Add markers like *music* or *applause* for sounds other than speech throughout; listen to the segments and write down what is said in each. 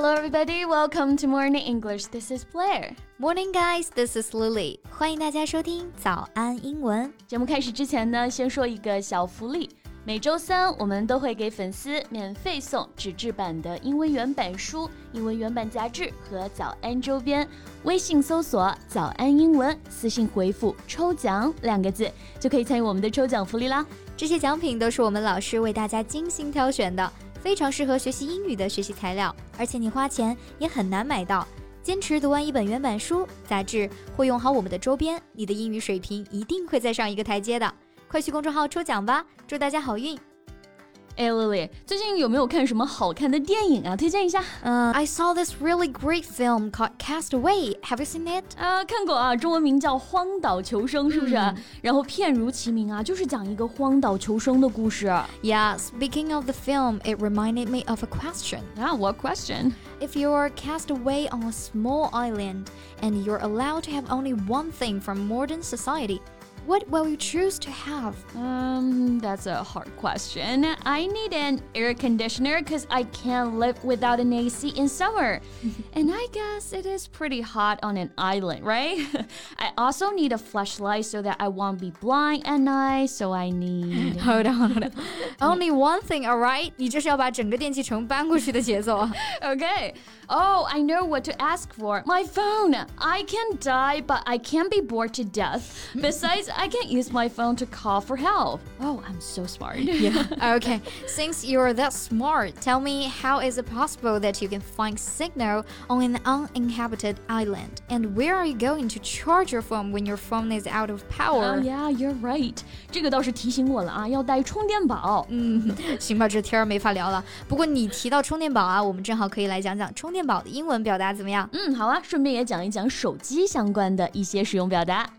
Hello, everybody. Welcome to Morning English. This is Blair. Morning, guys. This is Lily. 欢迎大家收听早安英文。节目开始之前呢，先说一个小福利。每周三我们都会给粉丝免费送纸质版的英文原版书、英文原版杂志和早安周边。微信搜索“早安英文”，私信回复“抽奖”两个字，就可以参与我们的抽奖福利啦。这些奖品都是我们老师为大家精心挑选的。非常适合学习英语的学习材料，而且你花钱也很难买到。坚持读完一本原版书、杂志，会用好我们的周边，你的英语水平一定会再上一个台阶的。快去公众号抽奖吧，祝大家好运！哎，Lily，最近有没有看什么好看的电影啊？推荐一下。嗯、uh,，I saw this really great film called Castaway. Have you seen it? 啊，看过啊，中文名叫《荒岛求生》，是不是？嗯、然后片如其名啊，就是讲一个荒岛求生的故事。Yeah, speaking of the film, it reminded me of a question. Ah, what question? If you are cast away on a small island and you're allowed to have only one thing from modern society. What will you choose to have? Um, that's a hard question. I need an air conditioner because I can't live without an AC in summer. *laughs* and I guess it is pretty hot on an island, right? *laughs* I also need a flashlight so that I won't be blind at night, so I need. *laughs* hold on, hold on. Only one thing, alright? okay. Oh, I know what to ask for. My phone. I can die, but I can't be bored to death. Besides, I can use my phone to call for help. Oh, I'm so smart. yeah. *laughs* *laughs* Okay. Since you're that smart, tell me how is it possible that you can find signal on an uninhabited island? And where are you going to charge your phone when your phone is out of power? Oh yeah, you're right. 这个倒是提醒我了啊，要带充电宝。嗯，行吧，这天儿没法聊了。不过你提到充电宝啊，我们正好可以来讲讲充电宝的英文表达怎么样？嗯，好啊，顺便也讲一讲手机相关的一些使用表达。 *laughs*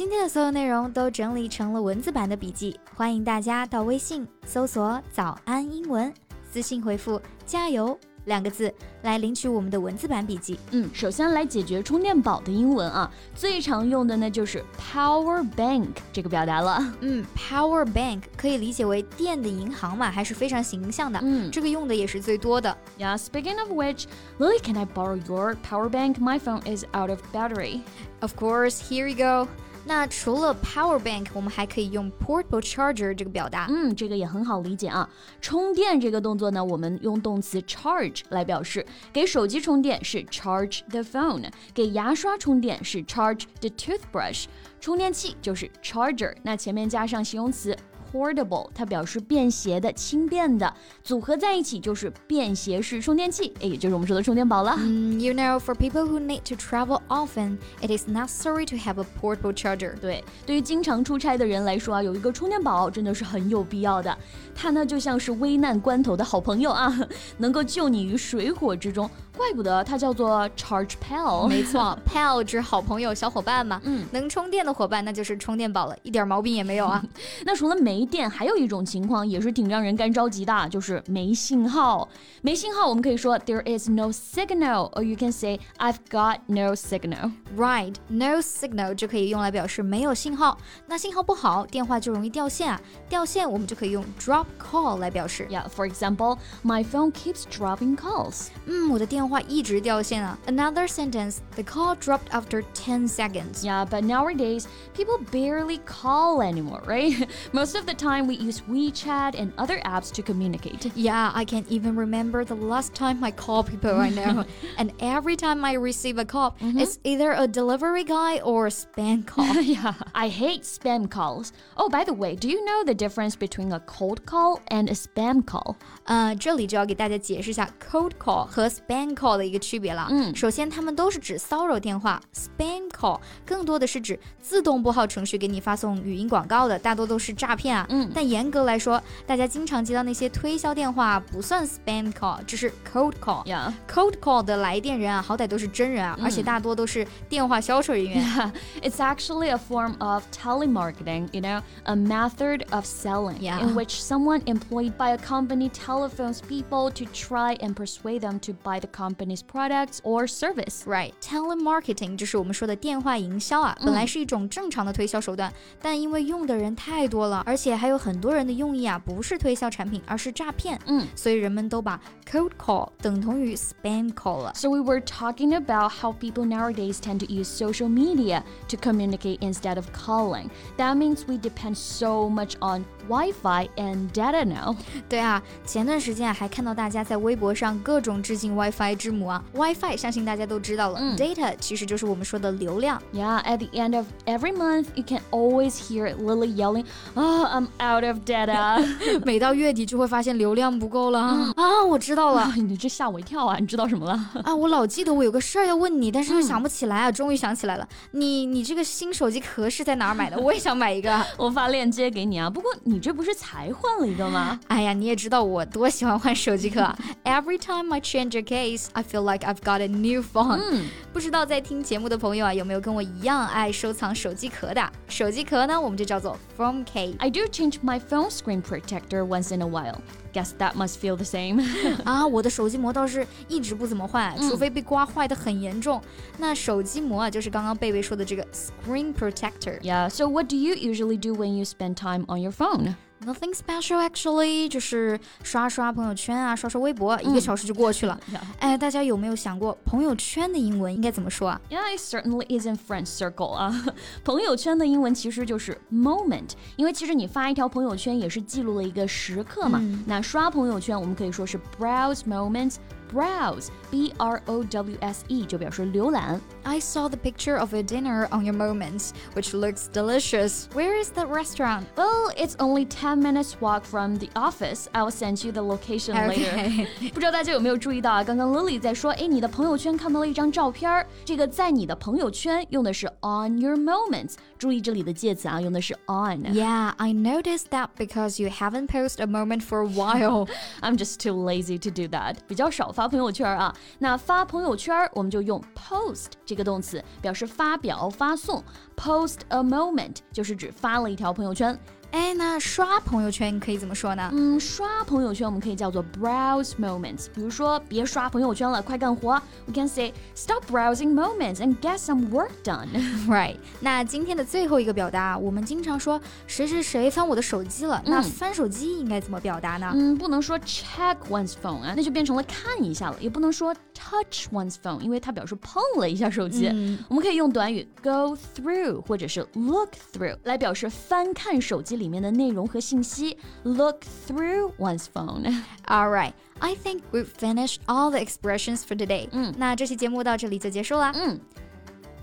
今天的所有内容都整理成了文字版的笔记，欢迎大家到微信搜索“早安英文”，私信回复“加油”两个字来领取我们的文字版笔记。嗯，首先来解决充电宝的英文啊，最常用的呢就是 power bank 这个表达了。嗯，power bank 可以理解为电的银行嘛，还是非常形象的。嗯，这个用的也是最多的。Yeah, speaking of which, Lily, can I borrow your power bank? My phone is out of battery. Of course, here you go. 那除了 power bank，我们还可以用 portable charger 这个表达。嗯，这个也很好理解啊。充电这个动作呢，我们用动词 charge 来表示。给手机充电是 charge the phone，给牙刷充电是 charge the toothbrush，充电器就是 charger。那前面加上形容词。Portable，它表示便携的、轻便的，组合在一起就是便携式充电器，哎，也就是我们说的充电宝了。嗯，You know, for people who need to travel often, it is necessary to have a portable charger. 对，对于经常出差的人来说啊，有一个充电宝真的是很有必要的。它呢就像是危难关头的好朋友啊，*laughs* 能够救你于水火之中。怪不得它叫做 charge pal。没错，pal 指好朋友、小伙伴嘛。嗯，能充电的伙伴那就是充电宝了，一点毛病也没有啊。*laughs* 那除了没电，还有一种情况也是挺让人干着急的，就是没信号。没信号，我们可以说 there is no signal，or you can say I've got no signal。 Right, no signal 就可以用来表示没有信号。那信号不好，电话就容易掉线啊。掉线我们就可以用 drop call 来表示。 Yeah, for example, my phone keeps dropping calls. 嗯，我的电话一直掉线啊。Another sentence, the call dropped after 10 seconds. Yeah, but nowadays people barely call anymore, right? *laughs* Most of the time we use WeChat and other apps to communicate. Yeah, I can't even remember the last time I call people I know. *laughs* and every time I receive a call, it's either a delivery guy or a spam call. yeah, *laughs* I hate spam calls. Oh, by the way, do you know the difference between a cold call and a spam call? 呃，这里就要给大家解释一下 cold call 和 spam call 的一个区别了。嗯首先它们都是指骚扰电话，spam call 更多的是指自动拨号程序给你发送语音广告的，大多都是诈骗啊。 嗯但严格来说，大家经常接到那些推销电话不算 spam call，这是 cold call。 Yeah. Cold call 的来电人啊，好歹都是真人啊，而且大多都是电话销售人员。 Yeah, it's actually *laughs* a form of telemarketing, you know, a method of selling Yeah. in which someone employed by a company telephones people to try and persuade them to buy the company's products or service. Right, telemarketing 就是我们说的电话营销啊，本来是一种正常的推销手段，但因为用的人太多了，而且 且还有很多人的用意啊，不是推销产品，而是诈骗。嗯，所以人们都把 cold call 等同于 spam call 了。 So we were talking about how people nowadays tend to use social media to communicate instead of calling. That means we depend so much on Wi-Fi and data now. 对啊，前段时间啊，还看到大家在微博上各种致敬 WiFi 之母啊。WiFi 相信大家都知道了、嗯 d a t a 其实就是我们说的流量。 Yeah, at the end of every month, you can always hear Lily yelling, "Oh, I'm out of data." *laughs* 每到月底就会发现流量不够了、啊！我知道了 *laughs* 你这吓我一跳啊！你知道什么了？啊，我老记得我有个事儿要问你，但是又想不起来啊，终于想起来了。你你这个新手机壳是在哪儿买的？我也想买一个。*laughs* 我发链接给你啊。不过你这不是才换了一个吗？哎呀，你也知道我多喜欢换手机壳啊，Every time I change a case, I feel like I've got a new phone。嗯，不知道在听节目的朋友啊，有没有跟我一样爱收藏手机壳的？手机壳呢，我们就叫做 phone case。I do change my phone screen protector once in a while. Guess that must feel the same. *laughs* 啊，我的手机膜倒是一直不怎么换，除非被刮坏的很严重。那手机膜啊，就是刚刚贝贝说的这个 screen protector。 yeah. So what do you usually do when you spend time on your phone? Nothing special actually，就是刷刷朋友圈啊，刷刷微博，一个小时就过去了。*laughs* 哎，大家有没有想过朋友圈的英文应该怎么说啊？Yeah, it certainly isn't friend circle 啊。*laughs* 朋友圈的英文其实就是 moment，因为其实你发一条朋友圈也是记录了一个时刻嘛。那刷朋友圈我们可以说是 browse moments。Browse, B R O W S E 就表示浏览。 I saw the picture of your dinner on your moments, which looks delicious. Where is the restaurant? Well, it's only 10 minutes walk from the office. I'll send you the location later. Okay. *laughs* 不知道大家有没有注意到啊？刚刚 Lily 在说，哎，你的朋友圈看到了一张照片儿，这个在你的朋友圈用的是 on your moments，注意这里的介词啊，用的是 on。 Yeah, I noticed that because you haven't posted a moment for a while. *laughs* I'm just too lazy to do that，比较少 发朋友圈啊。那发朋友圈我们就用 post 这个动词，表示发表、发送。Post a moment 就是指发了一条朋友圈。哎，那刷朋友圈可以怎么说呢？嗯，刷朋友圈我们可以叫做 browse moments。比如说，别刷朋友圈了，快干活。We can say stop browsing moments and get some work done。*laughs* Right，那今天的最后一个表达，我们经常说谁谁谁翻我的手机了，那翻手机应该怎么表达呢？嗯，不能说 check one's phone 啊，那就变成了看一下了。也不能说 touch one's phone，因为它表示碰了一下手机。我们可以用短语 go through 或者是 look through 来表示翻看手机里面的内容和信息。Look through one's phone。 *laughs* All right, I think we've finished all the expressions for today. 嗯，那这期节目到这里就结束啦。嗯，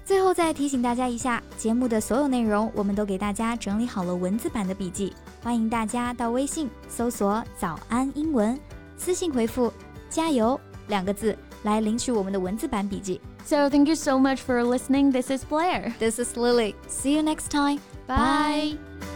最后再提醒大家一下，节目的所有内容我们都给大家整理好了文字版的笔记，欢迎大家到微信搜索“早安英文”，私信回复“加油”两个字来领取我们的文字版笔记。 So thank you so much for listening. This is Blair. This is Lily. See you next time. Bye.